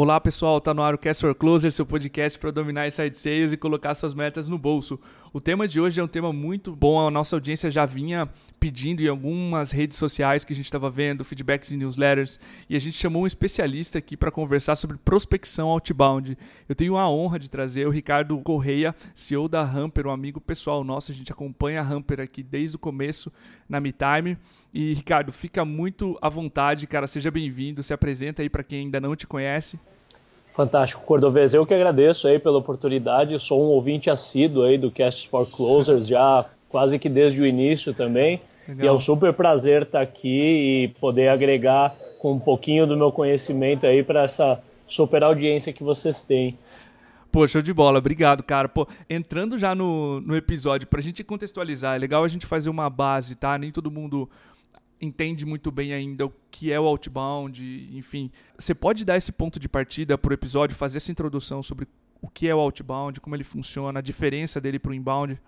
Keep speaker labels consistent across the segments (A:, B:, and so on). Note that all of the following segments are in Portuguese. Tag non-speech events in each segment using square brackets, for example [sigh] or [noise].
A: Olá pessoal, tá no ar o Cast for Closer, seu podcast para dominar inside sales e colocar suas metas no bolso. O tema de hoje é um tema muito bom, a nossa audiência já vinha pedindo em algumas redes sociais que a gente estava vendo, feedbacks e newsletters, e a gente chamou um especialista aqui para conversar sobre prospecção outbound. Eu tenho a honra de trazer o Ricardo Correia, CEO da Hamper, um amigo pessoal nosso, a gente acompanha a Hamper aqui desde o começo na MeTime. E Ricardo, fica muito à vontade, cara, seja bem-vindo, se apresenta aí para quem ainda não te conhece.
B: Fantástico, Cordovez. Eu que agradeço aí pela oportunidade. Eu sou um ouvinte assíduo aí do Cast for Closers já quase que desde o início também. Legal. E é um super prazer estar aqui e poder agregar com um pouquinho do meu conhecimento aí para essa super audiência que vocês têm.
A: Pô, show de bola, obrigado, cara. Pô, entrando já no, no episódio, para a gente contextualizar, é legal a gente fazer uma base, tá? Nem todo mundo entende muito bem ainda o que é o outbound, enfim. Você pode dar esse ponto de partida para o episódio, fazer essa introdução sobre o que é o outbound, como ele funciona, a diferença dele para o inbound?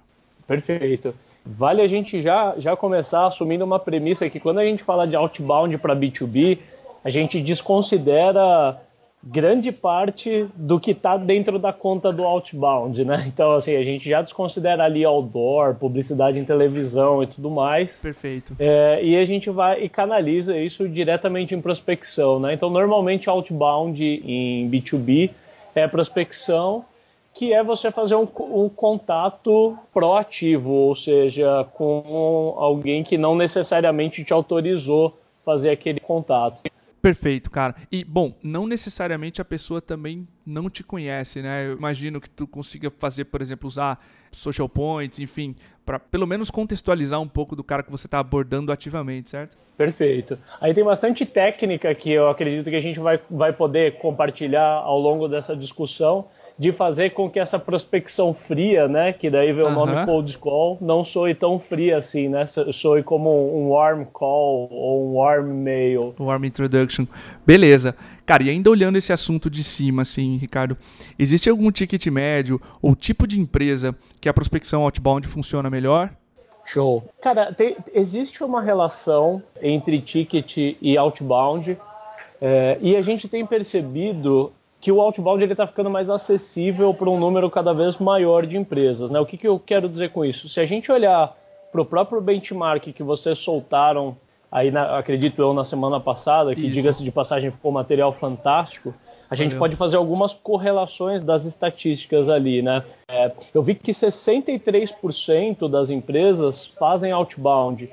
B: Perfeito. Vale a gente já, já começar assumindo uma premissa que quando a gente fala de outbound para B2B, a gente desconsidera grande parte do que está dentro da conta do outbound, né? Então, assim, a gente já desconsidera ali outdoor, publicidade em televisão e tudo mais.
A: Perfeito.
B: É, e a gente vai e canaliza isso diretamente em prospecção, né? Então, normalmente, outbound em B2B é prospecção, que é você fazer um, um contato proativo, ou seja, com alguém que não necessariamente te autorizou fazer aquele contato.
A: Perfeito, cara. E, bom, não necessariamente a pessoa também não te conhece, né? Eu imagino que tu consiga fazer, por exemplo, usar social points, enfim, para pelo menos contextualizar um pouco do cara que você está abordando ativamente, certo?
B: Perfeito. Aí tem bastante técnica que eu acredito que a gente vai, vai poder compartilhar ao longo dessa discussão de fazer com que essa prospecção fria, né, que daí vem o nome cold call, não soe tão fria assim, né, soe como um warm call ou um warm mail.
A: Warm introduction. Beleza. Cara, e ainda olhando esse assunto de cima, assim, Ricardo, existe algum ticket médio ou tipo de empresa que a prospecção outbound funciona melhor?
B: Show. Cara, tem, existe uma relação entre ticket e outbound, é, e a gente tem percebido que o outbound está ficando mais acessível para um número cada vez maior de empresas. Né? O que, que eu quero dizer com isso? Se a gente olhar para o próprio benchmark que vocês soltaram, aí na, acredito eu, na semana passada, que diga-se de passagem ficou um material fantástico, a gente Valeu. pode fazer algumas correlações das estatísticas ali, né? É, eu vi que 63% das empresas fazem outbound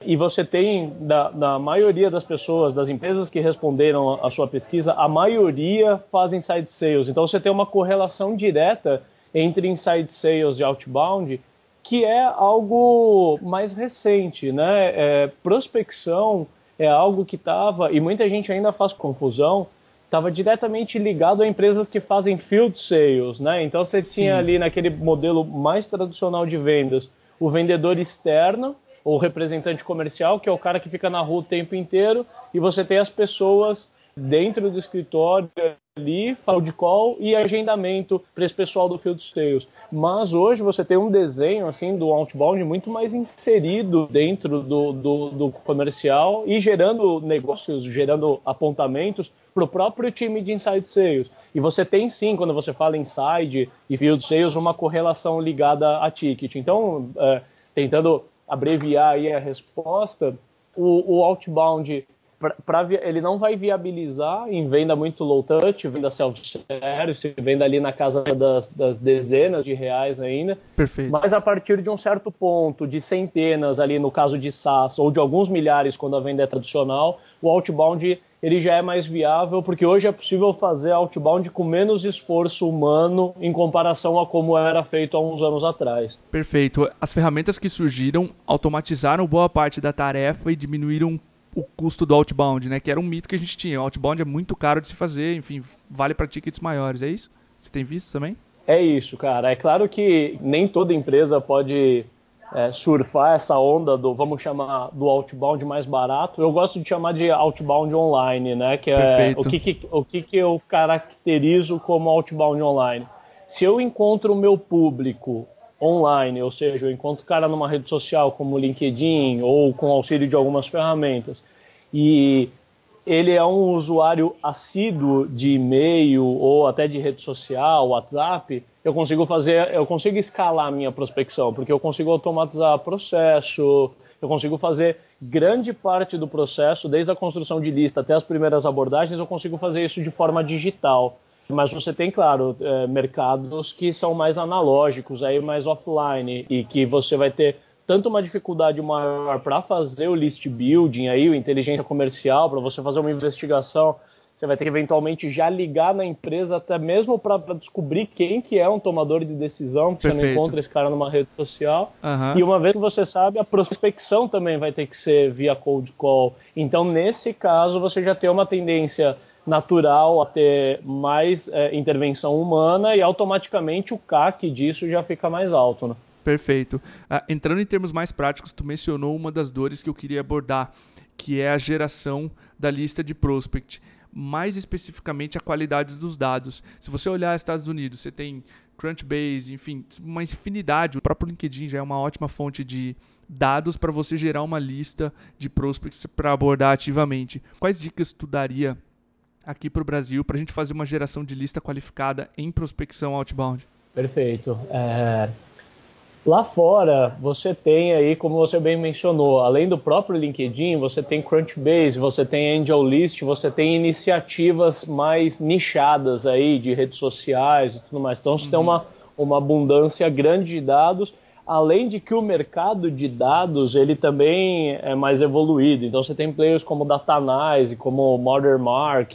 B: e você tem, da, da, maioria das pessoas, das empresas que responderam a, sua pesquisa, a maioria faz inside sales. Então você tem uma correlação direta entre inside sales e outbound, que é algo mais recente, né? É, prospecção é algo que estava, e muita gente ainda faz confusão, estava diretamente ligado a empresas que fazem field sales, né? Então você Sim. tinha ali naquele modelo mais tradicional de vendas o vendedor externo, ou representante comercial, que é o cara que fica na rua o tempo inteiro, e você tem as pessoas dentro do escritório ali, field call e agendamento para esse pessoal do field sales. Mas hoje você tem um desenho assim do outbound muito mais inserido dentro do, do, do comercial e gerando negócios, gerando apontamentos para o próprio time de inside sales. E você tem sim, quando você fala inside e field sales, uma correlação ligada a ticket. Então, é, tentando abreviar aí a resposta, o, o outbound pra, pra, ele não vai viabilizar em venda muito low touch, venda self-service, venda ali na casa das, das, dezenas de reais ainda.
A: Perfeito.
B: Mas a partir de um certo ponto, de centenas ali no caso de SaaS, ou de alguns milhares quando a venda é tradicional, o outbound ele já é mais viável, porque hoje é possível fazer outbound com menos esforço humano em comparação a como era feito há uns anos atrás.
A: Perfeito. As ferramentas que surgiram automatizaram boa parte da tarefa e diminuíram o custo do outbound, né? Que era um mito que a gente tinha. O outbound é muito caro de se fazer, enfim, vale para tickets maiores, é isso? Você tem visto também?
B: É isso, cara. É claro que nem toda empresa pode é, surfar essa onda do, vamos chamar, do outbound mais barato. Eu gosto de chamar de outbound online, né? Que é o que, que, o que, que eu caracterizo como outbound online. Se eu encontro o meu público online, ou seja, eu encontro o cara numa rede social como LinkedIn ou com auxílio de algumas ferramentas, e ele é um usuário assíduo de e-mail ou até de rede social, WhatsApp, eu consigo fazer, eu consigo escalar a minha prospecção, porque eu consigo automatizar processo, eu consigo fazer grande parte do processo, desde a construção de lista até as primeiras abordagens, eu consigo fazer isso de forma digital. Mas você tem, claro, é, mercados que são mais analógicos, aí mais offline, e que você vai ter tanto uma dificuldade maior para fazer o list building, aí, o inteligência comercial, para você fazer uma investigação, você vai ter que eventualmente já ligar na empresa até mesmo para descobrir quem que é um tomador de decisão, porque Perfeito. você não encontra esse cara numa rede social. Uhum. E uma vez que você sabe, a prospecção também vai ter que ser via cold call. Então, nesse caso, você já tem uma tendência natural a ter mais é, intervenção humana e automaticamente o CAC disso já fica mais alto. Né?
A: Perfeito. Uh, entrando em termos mais práticos, tu mencionou uma das dores que eu queria abordar, que é a geração da lista de prospect. Mais especificamente a qualidade dos dados. Se você olhar Estados Unidos, você tem Crunchbase, enfim, uma infinidade. O próprio LinkedIn já é uma ótima fonte de dados para você gerar uma lista de prospects para abordar ativamente. Quais dicas tu daria aqui para o Brasil para a gente fazer uma geração de lista qualificada em prospecção outbound?
B: Perfeito. É, Lá fora, você tem aí, como você bem mencionou, além do próprio LinkedIn, você tem Crunchbase, você tem AngelList, você tem iniciativas mais nichadas aí de redes sociais e tudo mais. Então, você uhum. tem uma, uma abundância grande de dados, além de que o mercado de dados, ele também é mais evoluído. Então, você tem players como Datanyze, como Modern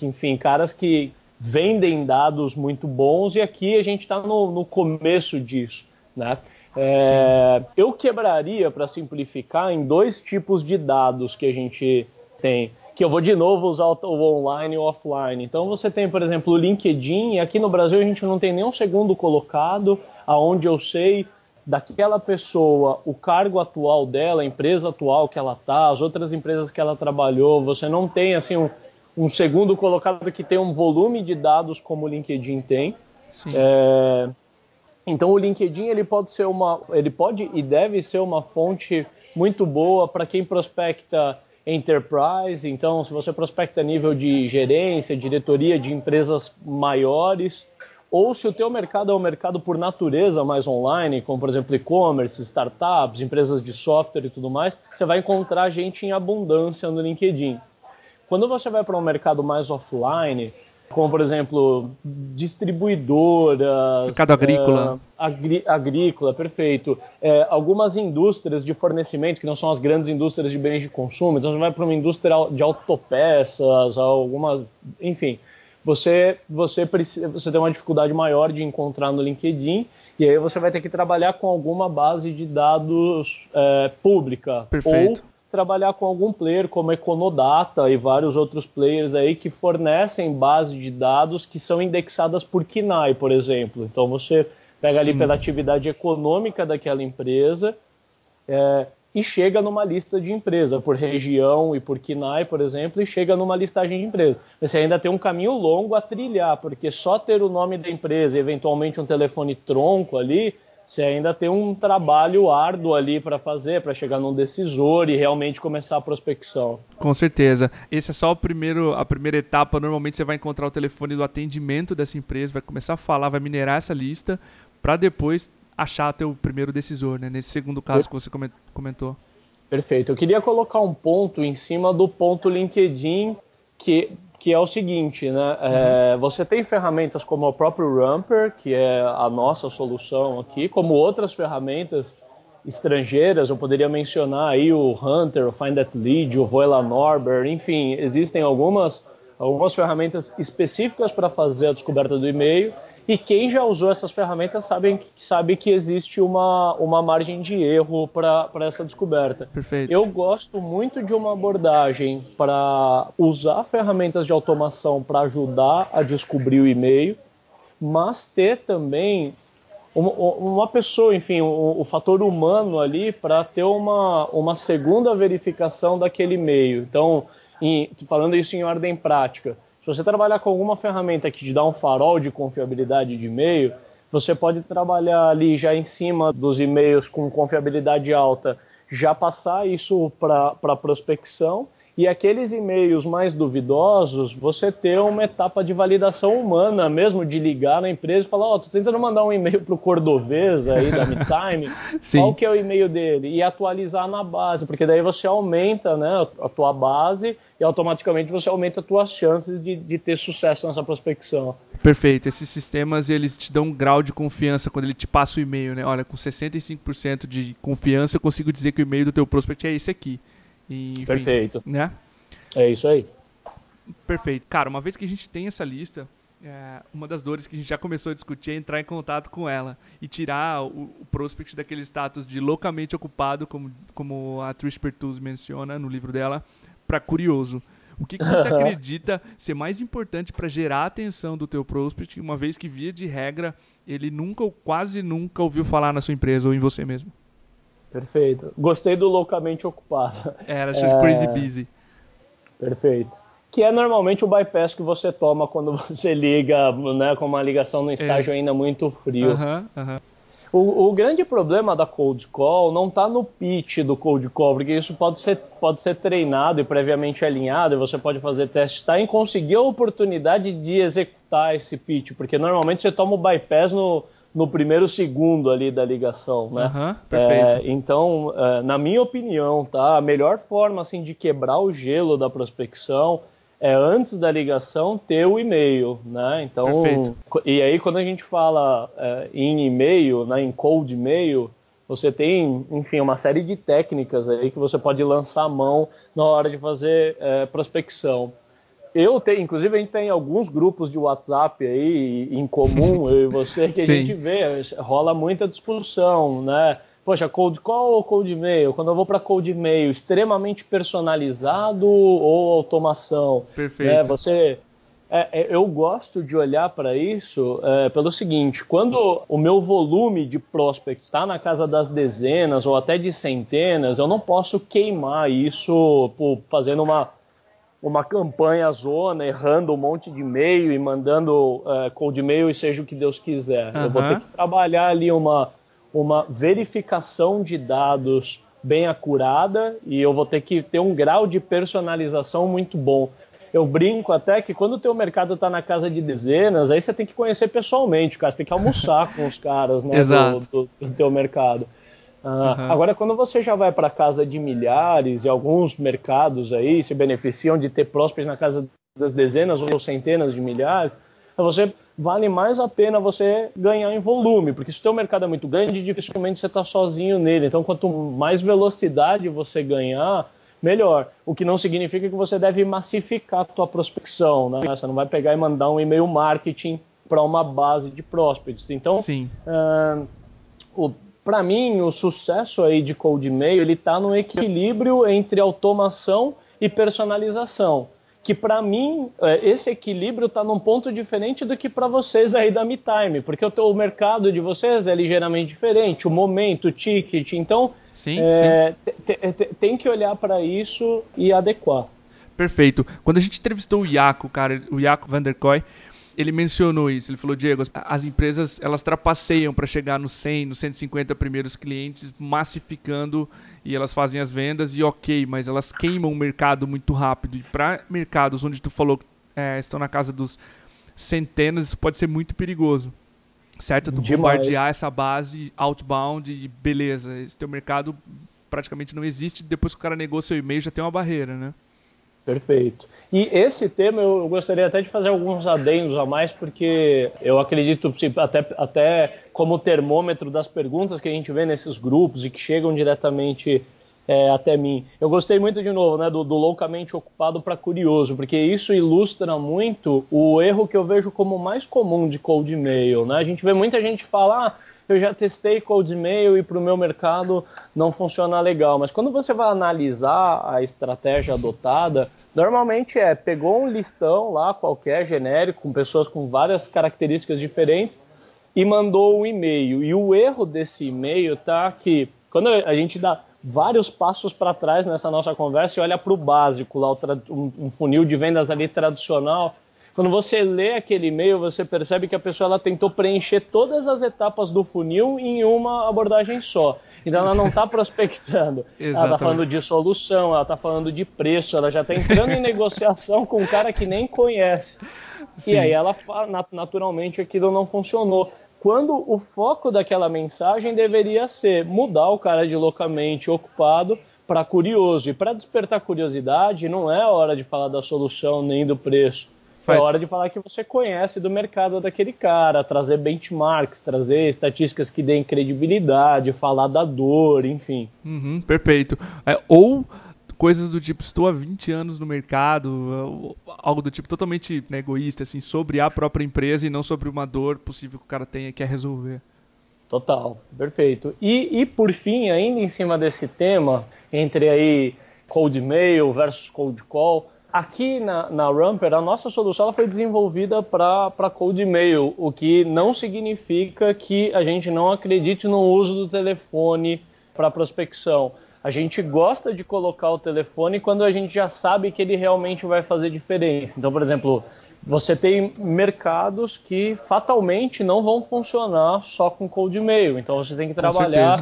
B: enfim, caras que vendem dados muito bons e aqui a gente está no, no começo disso, né? É, eu quebraria, para simplificar, em dois tipos de dados que a gente tem. Que eu vou de novo usar o online e o offline. Então você tem, por exemplo, o LinkedIn, e aqui no Brasil a gente não tem nenhum segundo colocado, aonde eu sei daquela pessoa, o cargo atual dela, a empresa atual que ela está, as outras empresas que ela trabalhou, você não tem assim um, um segundo colocado que tem um volume de dados como o LinkedIn tem. Sim. É, então o LinkedIn ele pode ser uma, ele pode e deve ser uma fonte muito boa para quem prospecta enterprise. Então, se você prospecta nível de gerência, diretoria de empresas maiores, ou se o teu mercado é um mercado por natureza mais online, como por exemplo e-commerce, startups, empresas de software e tudo mais, você vai encontrar gente em abundância no LinkedIn. Quando você vai para um mercado mais offline, como por exemplo distribuidoras,
A: mercado agrícola,
B: é, agri agrícola, perfeito. É, algumas indústrias de fornecimento que não são as grandes indústrias de bens de consumo, então você vai para uma indústria de autopeças, algumas, enfim, você você precisa, você tem uma dificuldade maior de encontrar no LinkedIn e aí você vai ter que trabalhar com alguma base de dados é, pública
A: Perfeito.
B: ou trabalhar com algum player como Econodata e vários outros players aí que fornecem bases de dados que são indexadas por KNAI, por exemplo. Então você pega Sim. ali pela atividade econômica daquela empresa é, e chega numa lista de empresa, por região e por KNAI, por exemplo, e chega numa listagem de empresa. Você ainda tem um caminho longo a trilhar, porque só ter o nome da empresa e eventualmente um telefone tronco ali você ainda tem um trabalho árduo ali para fazer, para chegar num decisor e realmente começar a prospecção.
A: Com certeza. Esse é só o primeiro, a primeira etapa. Normalmente você vai encontrar o telefone do atendimento dessa empresa, vai começar a falar, vai minerar essa lista, para depois achar teu primeiro decisor, né? Nesse segundo caso que você comentou.
B: Perfeito. Eu queria colocar um ponto em cima do ponto LinkedIn que que é o seguinte, né? É, você tem ferramentas como o próprio Rumper, que é a nossa solução aqui, como outras ferramentas estrangeiras, eu poderia mencionar aí o Hunter, o Find That Lead, o Voila Norbert, enfim, existem algumas, algumas ferramentas específicas para fazer a descoberta do e-mail e quem já usou essas ferramentas sabe, sabe que existe uma, uma margem de erro para essa descoberta.
A: Perfeito.
B: Eu gosto muito de uma abordagem para usar ferramentas de automação para ajudar a descobrir o e-mail, mas ter também uma, uma pessoa, enfim, o, o fator humano ali para ter uma, uma segunda verificação daquele e-mail. Então, em, falando isso em ordem prática se você trabalhar com alguma ferramenta que te dá um farol de confiabilidade de e-mail, você pode trabalhar ali já em cima dos e-mails com confiabilidade alta, já passar isso para prospecção e aqueles e-mails mais duvidosos, você ter uma etapa de validação humana mesmo, de ligar na empresa e falar, ó, oh, tô tentando mandar um e-mail pro Cordovez aí da MeTime, [laughs] qual que é o e-mail dele? E atualizar na base, porque daí você aumenta né, a tua base e automaticamente você aumenta as tuas chances de, de ter sucesso nessa prospecção.
A: Perfeito. Esses sistemas, eles te dão um grau de confiança quando ele te passa o e-mail, né? Olha, com 65% de confiança, eu consigo dizer que o e-mail do teu prospect é esse aqui.
B: E, enfim, Perfeito.
A: Né?
B: É isso aí.
A: Perfeito. Cara, uma vez que a gente tem essa lista, é, uma das dores que a gente já começou a discutir é entrar em contato com ela e tirar o, o prospect daquele status de loucamente ocupado, como, como a Trish Pertuz menciona no livro dela, para curioso. O que, que você [laughs] acredita ser mais importante para gerar a atenção do teu prospect, uma vez que, via de regra, ele nunca ou quase nunca ouviu falar na sua empresa ou em você mesmo?
B: Perfeito. Gostei do loucamente ocupado.
A: Era, é... Crazy Busy.
B: Perfeito. Que é normalmente o bypass que você toma quando [laughs] você liga, né, com uma ligação no estágio é. ainda muito frio.
A: Uhum, uhum.
B: O, o, grande problema da cold call não está no pitch do cold call, porque isso pode ser, pode ser treinado e previamente alinhado, e você pode fazer testes, está em conseguir a oportunidade de executar esse pitch, porque normalmente você toma o bypass no, no primeiro segundo ali da ligação, né?
A: Uhum, perfeito.
B: É, então, é, na minha opinião, tá, a melhor forma assim de quebrar o gelo da prospecção é antes da ligação ter o e-mail, né? Então, perfeito. e aí quando a gente fala é, em e-mail, né, em cold e-mail, você tem, enfim, uma série de técnicas aí que você pode lançar a mão na hora de fazer é, prospecção eu tenho, inclusive a gente tem alguns grupos de WhatsApp aí em comum, eu e você, que a [laughs] gente vê, rola muita discussão, né? Poxa, cold call ou cold mail? Quando eu vou para cold mail, extremamente personalizado ou automação?
A: Perfeito. É,
B: você, é, é, eu gosto de olhar para isso é, pelo seguinte: quando o meu volume de prospects está na casa das dezenas ou até de centenas, eu não posso queimar isso por, fazendo uma uma campanha zona, errando um monte de e-mail e mandando uh, cold e-mail e seja o que Deus quiser. Uhum. Eu vou ter que trabalhar ali uma, uma verificação de dados bem acurada e eu vou ter que ter um grau de personalização muito bom. Eu brinco até que quando o teu mercado está na casa de dezenas, aí você tem que conhecer pessoalmente, cara. Você tem que almoçar [laughs] com os caras né,
A: do,
B: do, do teu mercado uhum. Agora, quando você já vai para casa de milhares e alguns mercados aí se beneficiam de ter prósperos na casa das dezenas ou centenas de milhares, você vale mais a pena você ganhar em volume, porque se o teu mercado é muito grande, dificilmente você está sozinho nele. Então, quanto mais velocidade você ganhar, melhor. O que não significa que você deve massificar a tua prospecção, né? Você não vai pegar e mandar um e-mail marketing para uma base de prospects. Então,
A: Sim.
B: Uh, o para mim, o sucesso aí de cold mail ele está no equilíbrio entre automação e personalização. Que para mim é, esse equilíbrio está num ponto diferente do que para vocês aí da MeTime, porque o, o mercado de vocês é ligeiramente diferente, o momento, o ticket. Então,
A: sim, é,
B: sim. tem que olhar para isso e adequar.
A: Perfeito. Quando a gente entrevistou o Iaco, cara, o Iaco Vanderkoy, ele mencionou isso. Ele falou, Diego, as empresas elas trapaceiam para chegar nos 100, nos 150 primeiros clientes, massificando e elas fazem as vendas e ok, mas elas queimam o mercado muito rápido. E para mercados onde tu falou que é, estão na casa dos centenas, isso pode ser muito perigoso. Certo? Tu Demais. bombardear essa base outbound e beleza, esse teu mercado praticamente não existe. Depois que o cara negou seu e-mail, já tem uma barreira, né?
B: Perfeito. E esse tema eu gostaria até de fazer alguns adendos a mais, porque eu acredito, até, até como termômetro das perguntas que a gente vê nesses grupos e que chegam diretamente é, até mim. Eu gostei muito, de novo, né, do, do loucamente ocupado para curioso, porque isso ilustra muito o erro que eu vejo como mais comum de cold mail. Né? A gente vê muita gente falar. Ah, eu já testei cold mail e para o meu mercado não funciona legal. Mas quando você vai analisar a estratégia adotada, normalmente é pegou um listão lá qualquer genérico com pessoas com várias características diferentes e mandou um e-mail. E o erro desse e-mail tá que quando a gente dá vários passos para trás nessa nossa conversa e olha para o básico lá, um funil de vendas ali tradicional, quando você lê aquele e-mail, você percebe que a pessoa ela tentou preencher todas as etapas do funil em uma abordagem só. Então ela não está prospectando. [laughs] ela está falando de solução, ela está falando de preço, ela já está entrando em [laughs] negociação com um cara que nem conhece. Sim. E aí ela naturalmente aquilo não funcionou. Quando o foco daquela mensagem deveria ser mudar o cara de loucamente ocupado para curioso. E para despertar curiosidade, não é hora de falar da solução nem do preço. Faz... É hora de falar que você conhece do mercado daquele cara, trazer benchmarks, trazer estatísticas que deem credibilidade, falar da dor, enfim.
A: Uhum, perfeito. É, ou coisas do tipo, estou há 20 anos no mercado, algo do tipo totalmente né, egoísta, assim, sobre a própria empresa e não sobre uma dor possível que o cara tenha e quer resolver.
B: Total, perfeito. E, e por fim, ainda em cima desse tema, entre aí cold mail versus cold call, Aqui na, na Rumper, a nossa solução ela foi desenvolvida para cold mail, o que não significa que a gente não acredite no uso do telefone para prospecção. A gente gosta de colocar o telefone quando a gente já sabe que ele realmente vai fazer diferença. Então, por exemplo, você tem mercados que fatalmente não vão funcionar só com cold mail. Então você tem que trabalhar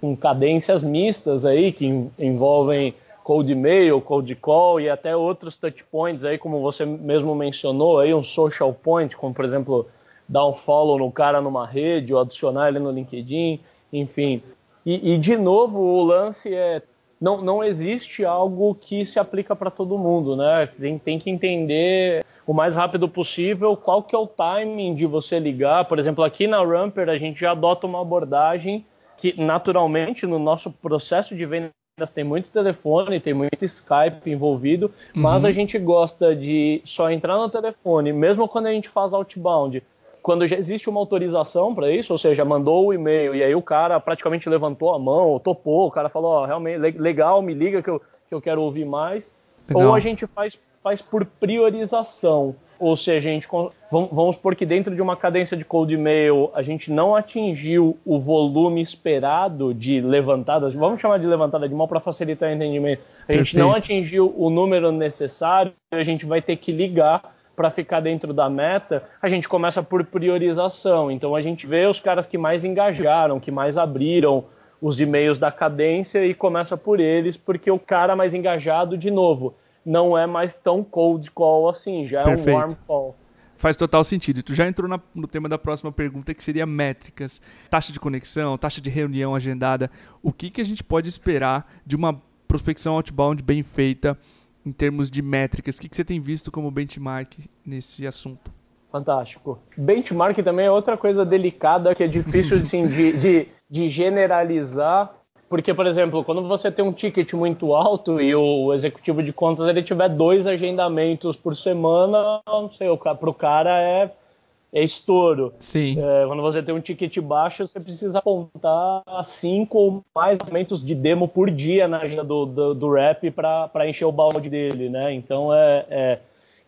B: com, com cadências mistas aí que envolvem cold mail, cold call e até outros touch points aí, como você mesmo mencionou, aí um social point, como por exemplo dar um follow no cara numa rede ou adicionar ele no LinkedIn, enfim. E, e de novo, o lance é não, não existe algo que se aplica para todo mundo, né? Tem, tem que entender o mais rápido possível qual que é o timing de você ligar. Por exemplo, aqui na Rumper a gente já adota uma abordagem que naturalmente no nosso processo de venda tem muito telefone, tem muito Skype envolvido, uhum. mas a gente gosta de só entrar no telefone, mesmo quando a gente faz outbound, quando já existe uma autorização para isso, ou seja, mandou o e-mail e aí o cara praticamente levantou a mão, topou, o cara falou, ó, oh, realmente legal, me liga que eu, que eu quero ouvir mais. Legal. Ou a gente faz, faz por priorização. Ou seja, a gente, vamos supor que dentro de uma cadência de cold mail a gente não atingiu o volume esperado de levantadas, vamos chamar de levantada de mão para facilitar o entendimento. A gente não atingiu o número necessário, a gente vai ter que ligar para ficar dentro da meta. A gente começa por priorização. Então a gente vê os caras que mais engajaram, que mais abriram os e-mails da cadência e começa por eles, porque o cara mais engajado, de novo, não é mais tão cold call assim, já Perfeito. é um warm call.
A: Faz total sentido. E tu já entrou na, no tema da próxima pergunta, que seria métricas, taxa de conexão, taxa de reunião agendada. O que, que a gente pode esperar de uma prospecção outbound bem feita em termos de métricas? O que, que você tem visto como benchmark nesse assunto?
B: Fantástico. Benchmark também é outra coisa delicada que é difícil assim, de, de, de generalizar porque, por exemplo, quando você tem um ticket muito alto e o executivo de contas ele tiver dois agendamentos por semana, não sei, para o cara é, é estouro.
A: Sim.
B: É, quando você tem um ticket baixo, você precisa apontar cinco ou mais agendamentos de demo por dia na agenda do, do, do rap para encher o balde dele, né? Então é, é,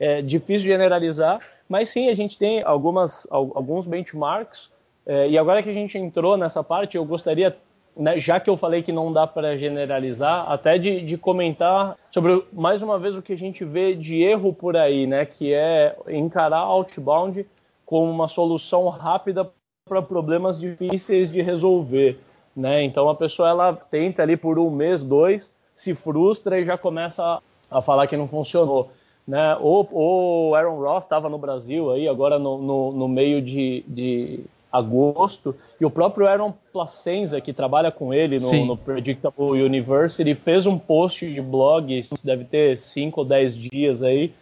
B: é, difícil generalizar, mas sim, a gente tem algumas, alguns benchmarks. É, e agora que a gente entrou nessa parte, eu gostaria né, já que eu falei que não dá para generalizar, até de, de, comentar sobre, mais uma vez, o que a gente vê de erro por aí, né, que é encarar outbound como uma solução rápida para problemas difíceis de resolver. Né? Então a pessoa ela tenta ali por um mês, dois, se frustra e já começa a, falar que não funcionou. Né? O, Aaron Ross estava no Brasil aí agora no, no, no meio de, de agosto. E o próprio Aaron Placenza, que trabalha com ele no, no, Predictable University, fez um post de blog, deve ter 5 ou 10 dias aí,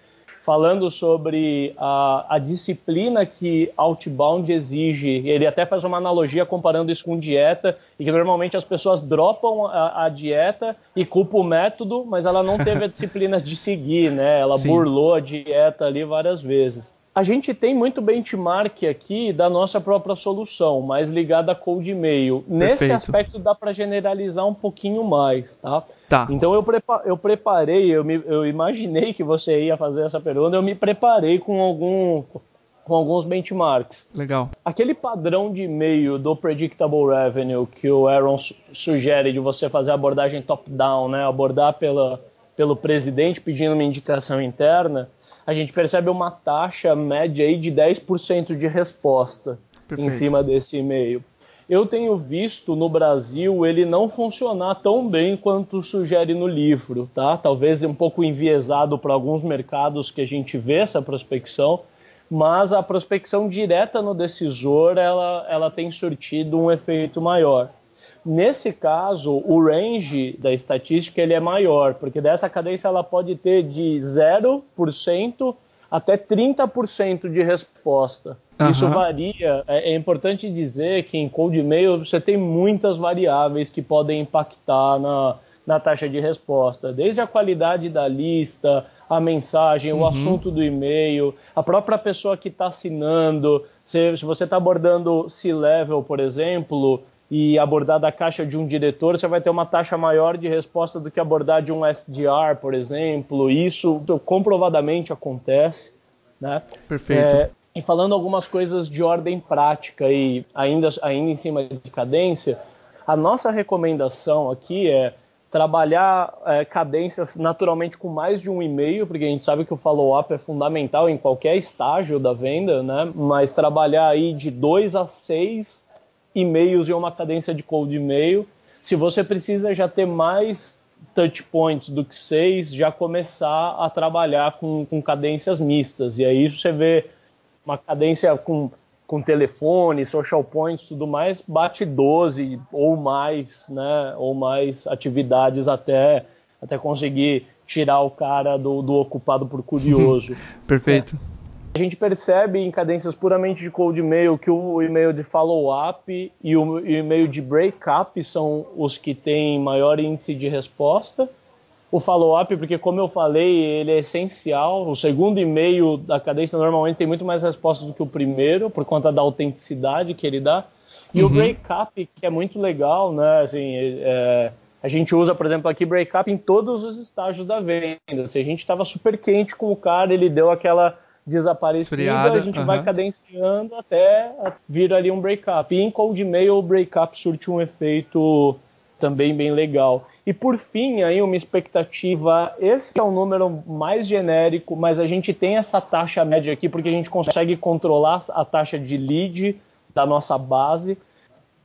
B: falando sobre a, a, disciplina que Outbound exige. Ele até faz uma analogia comparando isso com dieta, e que normalmente as pessoas dropam a, a dieta e culpam o método, mas ela não teve a [laughs] disciplina de seguir, né? Ela Sim. burlou a dieta ali várias vezes. A gente tem muito benchmark aqui da nossa própria solução, mais ligada a cold mail. Nesse aspecto dá para generalizar um pouquinho mais, tá?
A: Tá.
B: Então eu, prepa eu preparei, eu, me, eu imaginei que você ia fazer essa pergunta, eu me preparei com algum com alguns benchmarks.
A: Legal.
B: Aquele padrão de e-mail do Predictable Revenue que o Aaron sugere de você fazer abordagem top-down, né? abordar pela, pelo presidente pedindo uma indicação interna, a gente percebe uma taxa média aí de 10% de resposta Perfeito. em cima desse e-mail. Eu tenho visto no Brasil ele não funcionar tão bem quanto sugere no livro, tá? Talvez um pouco enviesado para alguns mercados que a gente vê essa prospecção, mas a prospecção direta no decisor ela, ela tem surtido um efeito maior. Nesse caso, o range da estatística ele é maior, porque dessa cadência ela pode ter de 0% até 30% de resposta. Uhum. Isso varia. É, é, importante dizer que em cold mail você tem muitas variáveis que podem impactar na, na taxa de resposta, desde a qualidade da lista, a mensagem, uhum. o assunto do e-mail, a própria pessoa que está assinando. Se, se você está abordando C-level, por exemplo, e abordar da caixa de um diretor, você vai ter uma taxa maior de resposta do que abordar de um SDR, por exemplo. Isso comprovadamente acontece. Né?
A: Perfeito. É,
B: e falando algumas coisas de ordem prática e ainda, ainda em cima de cadência, a nossa recomendação aqui é trabalhar é, cadências naturalmente com mais de um e-mail, porque a gente sabe que o follow-up é fundamental em qualquer estágio da venda, né? Mas trabalhar aí de dois a seis e-mails e uma cadência de cold e-mail. Se você precisa já ter mais touch points do que seis, já começar a trabalhar com, com cadências mistas. E aí você vê uma cadência com, com telefone, social points tudo mais, bate 12 ou mais, né? Ou mais atividades até, até conseguir tirar o cara do, do ocupado por curioso. [laughs]
A: Perfeito.
B: É. A gente percebe em cadências puramente de cold mail que o e-mail de follow-up e o e-mail de break-up são os que têm maior índice de resposta. O follow-up, porque como eu falei, ele é essencial. O segundo e-mail da cadência normalmente tem muito mais respostas do que o primeiro, por conta da autenticidade que ele dá. E uhum. o break-up, que é muito legal, né? Assim, é, a gente usa, por exemplo, aqui break-up em todos os estágios da venda. Se a gente estava super quente com o cara, ele deu aquela desaparecida, Esfriada, a gente uh -huh. vai cadenciando até vir ali um breakup. E em cold mail o breakup surte um efeito também bem legal. E por fim, aí uma expectativa, esse é o número mais genérico, mas a gente tem essa taxa média aqui porque a gente consegue controlar a taxa de lead da nossa base.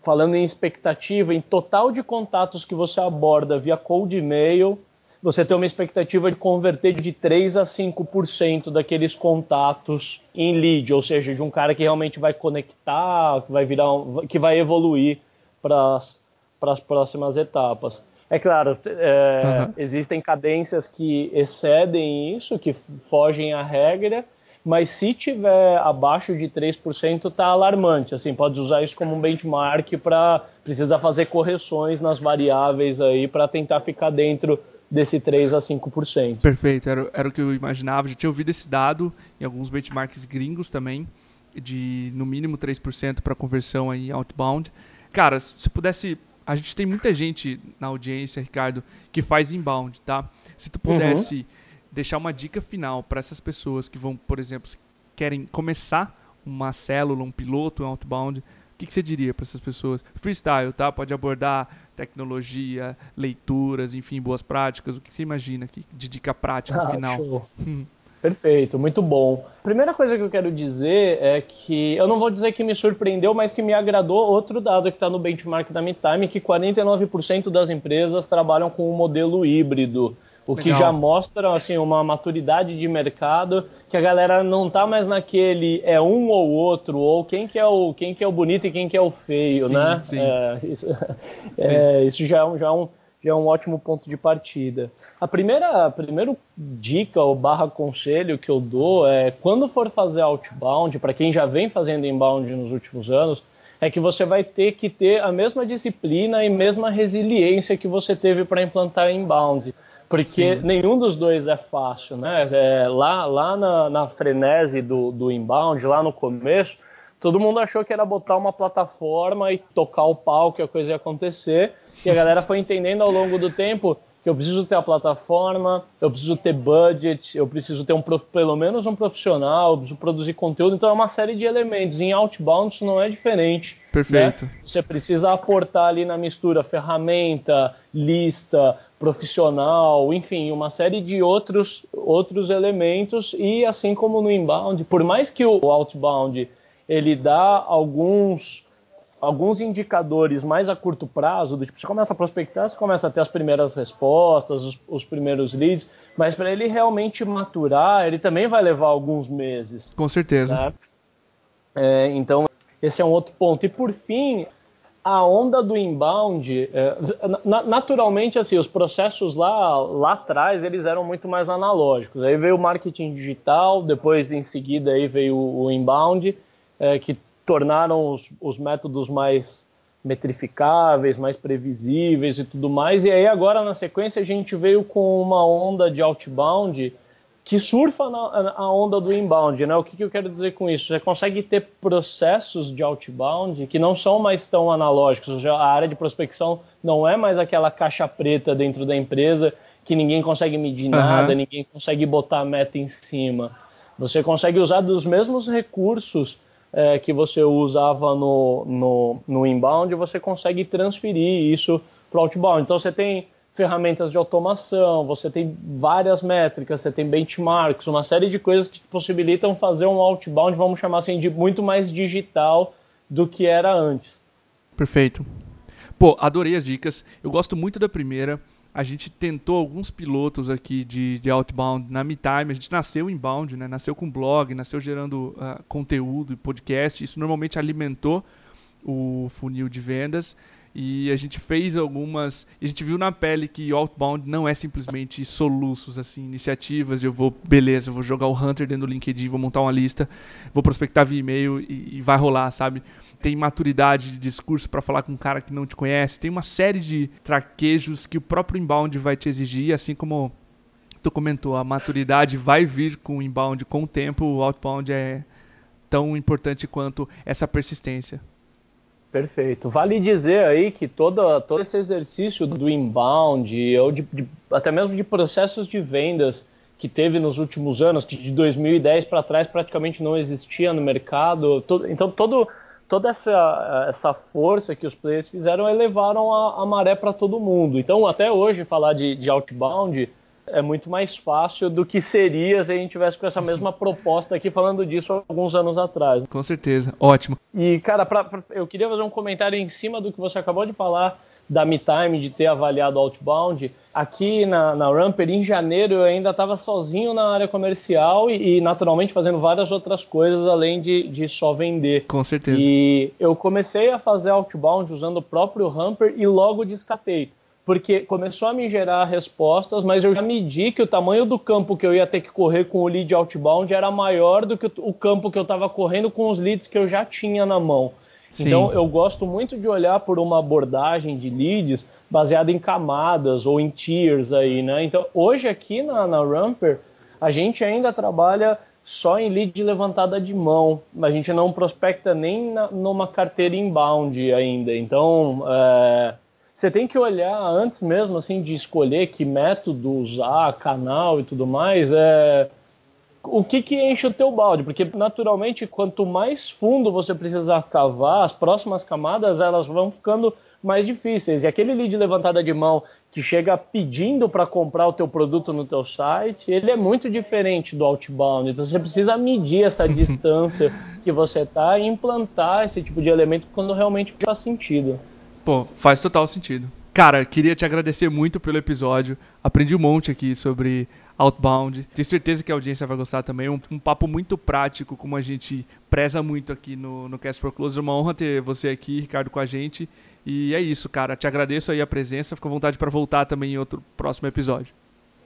B: Falando em expectativa, em total de contatos que você aborda via cold mail, você tem uma expectativa de converter de 3 a 5% daqueles contatos em lead, ou seja, de um cara que realmente vai conectar, que vai virar, um, que vai evoluir para as próximas etapas. É claro, é, uhum. existem cadências que excedem isso, que fogem à regra, mas se tiver abaixo de 3%, está alarmante. Assim, pode usar isso como um benchmark para precisar fazer correções nas variáveis aí para tentar ficar dentro desse 3 a 5%.
A: Perfeito, era, era o que eu imaginava. Já tinha ouvido esse dado em alguns benchmarks gringos também, de no mínimo 3% para conversão aí outbound. Cara, se pudesse. A gente tem muita gente na audiência, Ricardo, que faz inbound, tá? Se tu pudesse uhum. deixar uma dica final para essas pessoas que vão, por exemplo, querem começar uma célula, um piloto, um outbound, o que, que você diria para essas pessoas? Freestyle, tá? Pode abordar tecnologia, leituras, enfim, boas práticas. O que você imagina aqui de dica prática ah, final? Show.
B: Hum. Perfeito, muito bom. Primeira coisa que eu quero dizer é que eu não vou dizer que me surpreendeu, mas que me agradou outro dado que está no benchmark da MeTime, que 49% das empresas trabalham com um modelo híbrido o Legal. que já mostra assim uma maturidade de mercado que a galera não tá mais naquele é um ou outro ou quem que é o quem que é o bonito e quem que é o feio,
A: sim,
B: né?
A: Sim.
B: É, isso, [laughs] é, isso já é um, já é um já é um ótimo ponto de partida. A primeira, a primeira dica ou barra conselho que eu dou é quando for fazer outbound, para quem já vem fazendo inbound nos últimos anos, é que você vai ter que ter a mesma disciplina e mesma resiliência que você teve para implantar inbound porque Sim. nenhum dos dois é fácil, né? É, lá lá na, na frenese do, do inbound, lá no começo, todo mundo achou que era botar uma plataforma e tocar o pau que a coisa ia acontecer, e a galera foi entendendo ao longo do tempo que eu preciso ter a plataforma, eu preciso ter budget, eu preciso ter um pelo menos um profissional, eu preciso produzir conteúdo, então é uma série de elementos. Em outbound isso não é diferente.
A: Perfeito. Né?
B: Você precisa aportar ali na mistura ferramenta, lista, profissional, enfim, uma série de outros, outros elementos e assim como no inbound, por mais que o outbound ele dá alguns alguns indicadores mais a curto prazo, do tipo, você começa a prospectar, você começa a ter as primeiras respostas, os, os primeiros leads, mas para ele realmente maturar, ele também vai levar alguns meses.
A: Com certeza. Né?
B: É, então, esse é um outro ponto. E por fim, a onda do inbound, é, naturalmente, assim, os processos lá, lá atrás, eles eram muito mais analógicos. Aí veio o marketing digital, depois, em seguida, aí veio o inbound, é, que tornaram os, os métodos mais metrificáveis, mais previsíveis e tudo mais. E aí agora na sequência a gente veio com uma onda de outbound que surfa na a onda do inbound, né? O que, que, eu quero dizer com isso? Você consegue ter processos de outbound que não são mais tão analógicos. A área de prospecção não é mais aquela caixa preta dentro da empresa que ninguém consegue medir uhum. nada, ninguém consegue botar a meta em cima. Você consegue usar dos mesmos recursos é, que você usava no, no, no inbound, você consegue transferir isso para o outbound. Então você tem ferramentas de automação, você tem várias métricas, você tem benchmarks, uma série de coisas que possibilitam fazer um outbound, vamos chamar assim, de muito mais digital do que era antes.
A: Perfeito. Pô, adorei as dicas. Eu gosto muito da primeira. A gente tentou alguns pilotos aqui de, de outbound na MeTime. A gente nasceu inbound, né? Nasceu com blog, nasceu gerando uh, conteúdo e podcast. Isso normalmente alimentou o funil de vendas. E a gente fez algumas. A gente viu na pele que outbound não é simplesmente soluços, assim, iniciativas de eu vou, beleza, eu vou jogar o Hunter dentro do LinkedIn, vou montar uma lista, vou prospectar via e-mail e, e vai rolar, sabe? Tem maturidade de discurso para falar com um cara que não te conhece, tem uma série de traquejos que o próprio inbound vai te exigir, assim como tu comentou, a maturidade vai vir com o inbound com o tempo, o outbound é tão importante quanto essa persistência.
B: Perfeito. Vale dizer aí que todo, todo esse exercício do inbound, ou de, de, até mesmo de processos de vendas que teve nos últimos anos, que de 2010 para trás praticamente não existia no mercado. Todo, então, todo, toda essa, essa força que os players fizeram elevaram a, a maré para todo mundo. Então, até hoje, falar de, de outbound é muito mais fácil do que seria se a gente tivesse com essa mesma [laughs] proposta aqui falando disso alguns anos atrás.
A: Com certeza, ótimo.
B: E, cara, pra, pra, eu queria fazer um comentário em cima do que você acabou de falar da MeTime, de ter avaliado Outbound. Aqui na, na Ramper, em janeiro, eu ainda estava sozinho na área comercial e, e, naturalmente, fazendo várias outras coisas além de, de só vender.
A: Com certeza.
B: E eu comecei a fazer Outbound usando o próprio Ramper e logo descatei porque começou a me gerar respostas, mas eu já medi que o tamanho do campo que eu ia ter que correr com o lead outbound era maior do que o campo que eu estava correndo com os leads que eu já tinha na mão. Sim. Então eu gosto muito de olhar por uma abordagem de leads baseada em camadas ou em tiers aí, né? Então hoje aqui na, na Ramper a gente ainda trabalha só em lead levantada de mão, a gente não prospecta nem na, numa carteira inbound ainda. Então é, você tem que olhar antes mesmo assim de escolher que método usar, canal e tudo mais, é o que, que enche o teu balde, porque naturalmente quanto mais fundo você precisar cavar, as próximas camadas elas vão ficando mais difíceis. E aquele lead levantada de mão que chega pedindo para comprar o teu produto no teu site, ele é muito diferente do outbound. Então você precisa medir essa [laughs] distância que você está e implantar esse tipo de elemento quando realmente faz sentido.
A: Pô, faz total sentido. Cara, queria te agradecer muito pelo episódio. Aprendi um monte aqui sobre Outbound. Tenho certeza que a audiência vai gostar também. Um, um papo muito prático, como a gente preza muito aqui no, no Cast for Closer. Uma honra ter você aqui, Ricardo, com a gente. E é isso, cara. Te agradeço aí a presença. Fico à vontade para voltar também em outro próximo episódio.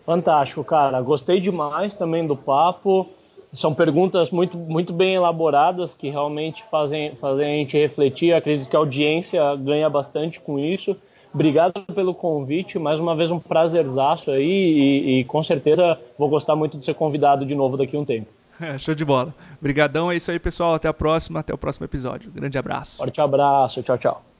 B: Fantástico, cara. Gostei demais também do papo são perguntas muito, muito bem elaboradas que realmente fazem, fazem a gente refletir. acredito que a audiência ganha bastante com isso. Obrigado pelo convite, mais uma vez um prazerzaço aí e, e com certeza vou gostar muito de ser convidado de novo daqui a um tempo.
A: É, [laughs] show de bola. Obrigadão, é isso aí pessoal, até a próxima, até o próximo episódio. Grande abraço.
B: Forte abraço, tchau, tchau.